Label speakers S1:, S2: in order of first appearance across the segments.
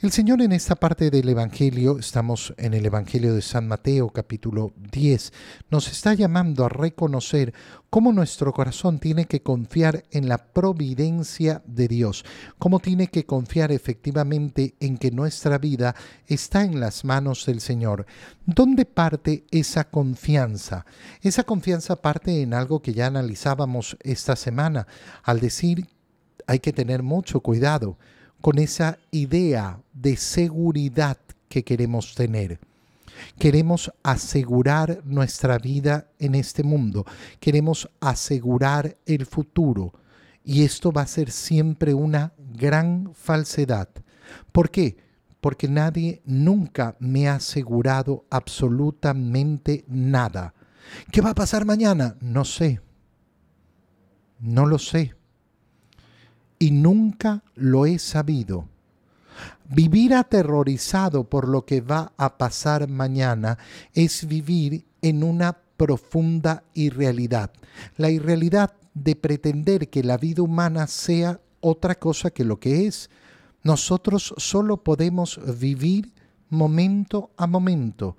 S1: El Señor en esta parte del Evangelio, estamos en el Evangelio de San Mateo capítulo 10, nos está llamando a reconocer cómo nuestro corazón tiene que confiar en la providencia de Dios, cómo tiene que confiar efectivamente en que nuestra vida está en las manos del Señor. ¿Dónde parte esa confianza? Esa confianza parte en algo que ya analizábamos esta semana, al decir hay que tener mucho cuidado con esa idea de seguridad que queremos tener. Queremos asegurar nuestra vida en este mundo, queremos asegurar el futuro y esto va a ser siempre una gran falsedad. ¿Por qué? Porque nadie nunca me ha asegurado absolutamente nada. ¿Qué va a pasar mañana? No sé. No lo sé y nunca lo he sabido. Vivir aterrorizado por lo que va a pasar mañana es vivir en una profunda irrealidad. La irrealidad de pretender que la vida humana sea otra cosa que lo que es. Nosotros solo podemos vivir momento a momento,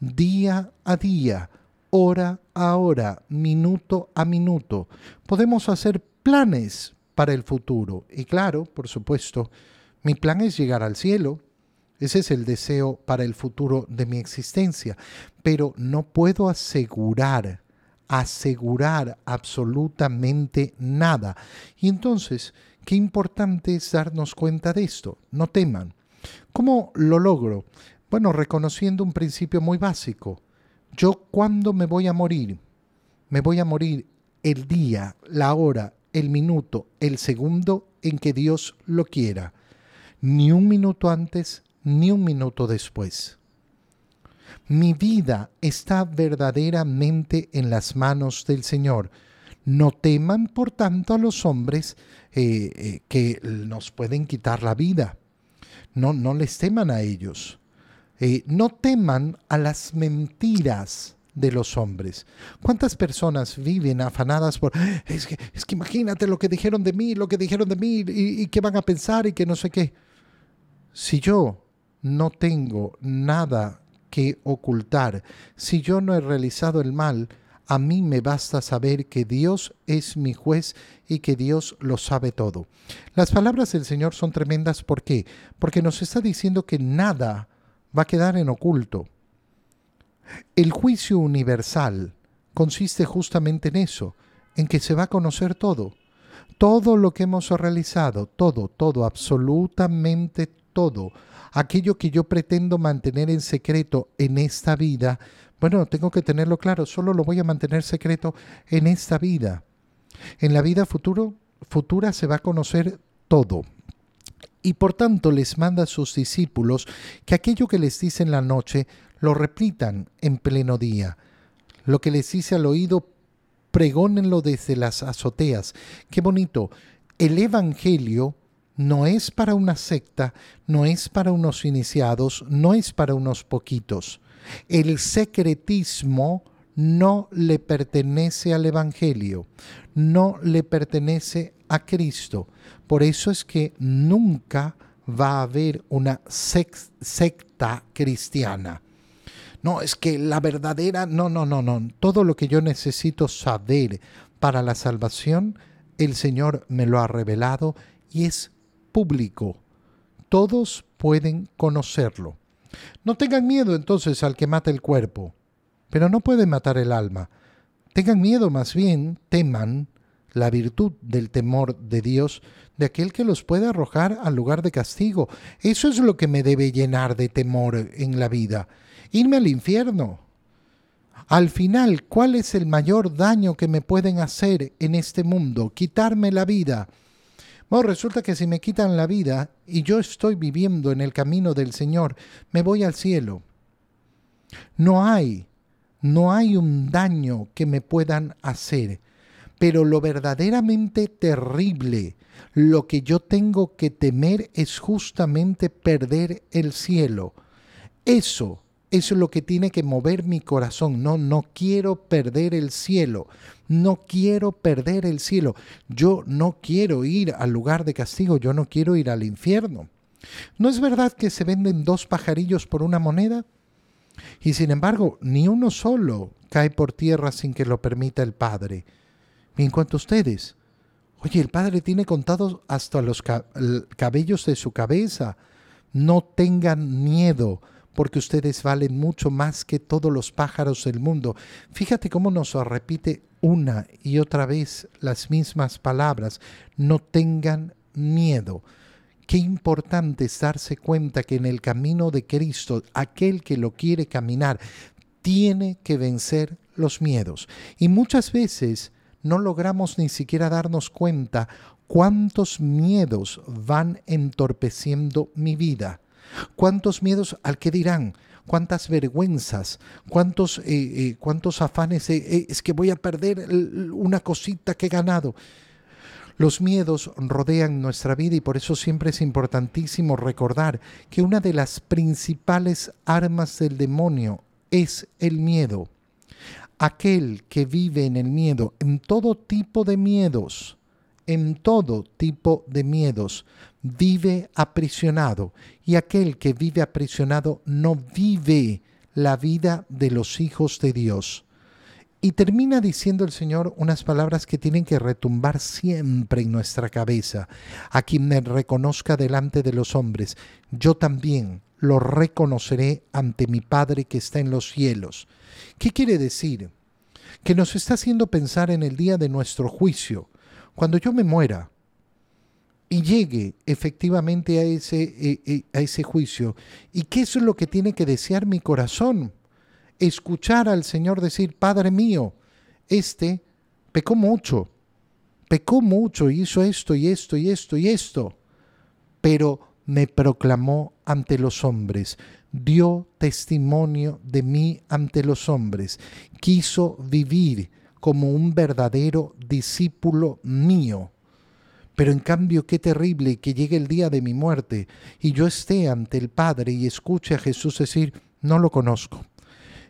S1: día a día, hora a hora, minuto a minuto. Podemos hacer planes, para el futuro. Y claro, por supuesto, mi plan es llegar al cielo. Ese es el deseo para el futuro de mi existencia. Pero no puedo asegurar, asegurar absolutamente nada. Y entonces, qué importante es darnos cuenta de esto. No teman. ¿Cómo lo logro? Bueno, reconociendo un principio muy básico. Yo cuándo me voy a morir? Me voy a morir el día, la hora, el minuto, el segundo en que Dios lo quiera, ni un minuto antes ni un minuto después. Mi vida está verdaderamente en las manos del Señor. No teman, por tanto, a los hombres eh, eh, que nos pueden quitar la vida. No, no les teman a ellos. Eh, no teman a las mentiras de los hombres. ¿Cuántas personas viven afanadas por, es que, es que imagínate lo que dijeron de mí, lo que dijeron de mí y, y qué van a pensar y que no sé qué? Si yo no tengo nada que ocultar, si yo no he realizado el mal, a mí me basta saber que Dios es mi juez y que Dios lo sabe todo. Las palabras del Señor son tremendas, ¿por qué? Porque nos está diciendo que nada va a quedar en oculto. El juicio universal consiste justamente en eso, en que se va a conocer todo. Todo lo que hemos realizado, todo, todo, absolutamente todo. Aquello que yo pretendo mantener en secreto en esta vida, bueno, tengo que tenerlo claro, solo lo voy a mantener secreto en esta vida. En la vida futuro, futura se va a conocer todo. Y por tanto les manda a sus discípulos que aquello que les dice en la noche lo repitan en pleno día. Lo que les dice al oído, pregónenlo desde las azoteas. Qué bonito. El Evangelio no es para una secta, no es para unos iniciados, no es para unos poquitos. El secretismo no le pertenece al Evangelio, no le pertenece a Cristo. Por eso es que nunca va a haber una secta cristiana. No, es que la verdadera, no, no, no, no. Todo lo que yo necesito saber para la salvación, el Señor me lo ha revelado y es público. Todos pueden conocerlo. No tengan miedo entonces al que mata el cuerpo, pero no puede matar el alma. Tengan miedo más bien, teman la virtud del temor de Dios, de aquel que los puede arrojar al lugar de castigo. Eso es lo que me debe llenar de temor en la vida irme al infierno. Al final, ¿cuál es el mayor daño que me pueden hacer en este mundo? Quitarme la vida. Bueno, resulta que si me quitan la vida y yo estoy viviendo en el camino del Señor, me voy al cielo. No hay, no hay un daño que me puedan hacer. Pero lo verdaderamente terrible, lo que yo tengo que temer es justamente perder el cielo. Eso eso es lo que tiene que mover mi corazón. No, no quiero perder el cielo. No quiero perder el cielo. Yo no quiero ir al lugar de castigo. Yo no quiero ir al infierno. ¿No es verdad que se venden dos pajarillos por una moneda? Y sin embargo, ni uno solo cae por tierra sin que lo permita el Padre. Y en cuanto a ustedes, oye, el Padre tiene contados hasta los cabellos de su cabeza. No tengan miedo, porque ustedes valen mucho más que todos los pájaros del mundo. Fíjate cómo nos repite una y otra vez las mismas palabras. No tengan miedo. Qué importante es darse cuenta que en el camino de Cristo, aquel que lo quiere caminar, tiene que vencer los miedos. Y muchas veces no logramos ni siquiera darnos cuenta cuántos miedos van entorpeciendo mi vida. Cuántos miedos al que dirán, cuántas vergüenzas, cuántos, eh, eh, cuántos afanes, eh, es que voy a perder una cosita que he ganado. Los miedos rodean nuestra vida y por eso siempre es importantísimo recordar que una de las principales armas del demonio es el miedo. Aquel que vive en el miedo, en todo tipo de miedos, en todo tipo de miedos, vive aprisionado. Y aquel que vive aprisionado no vive la vida de los hijos de Dios. Y termina diciendo el Señor unas palabras que tienen que retumbar siempre en nuestra cabeza. A quien me reconozca delante de los hombres, yo también lo reconoceré ante mi Padre que está en los cielos. ¿Qué quiere decir? Que nos está haciendo pensar en el día de nuestro juicio. Cuando yo me muera y llegue efectivamente a ese, eh, eh, a ese juicio, ¿y qué es lo que tiene que desear mi corazón? escuchar al Señor decir, Padre mío, este pecó mucho, pecó mucho, hizo esto y esto y esto y esto, pero me proclamó ante los hombres, dio testimonio de mí ante los hombres, quiso vivir como un verdadero discípulo mío. Pero en cambio, qué terrible que llegue el día de mi muerte y yo esté ante el Padre y escuche a Jesús decir, no lo conozco.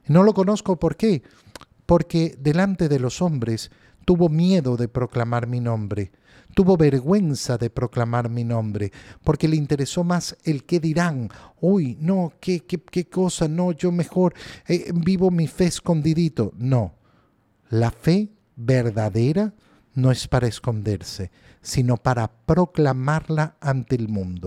S1: No lo conozco por qué. Porque delante de los hombres tuvo miedo de proclamar mi nombre, tuvo vergüenza de proclamar mi nombre, porque le interesó más el qué dirán. Uy, no, qué, qué, qué cosa, no, yo mejor eh, vivo mi fe escondidito. No, la fe verdadera no es para esconderse, sino para proclamarla ante el mundo.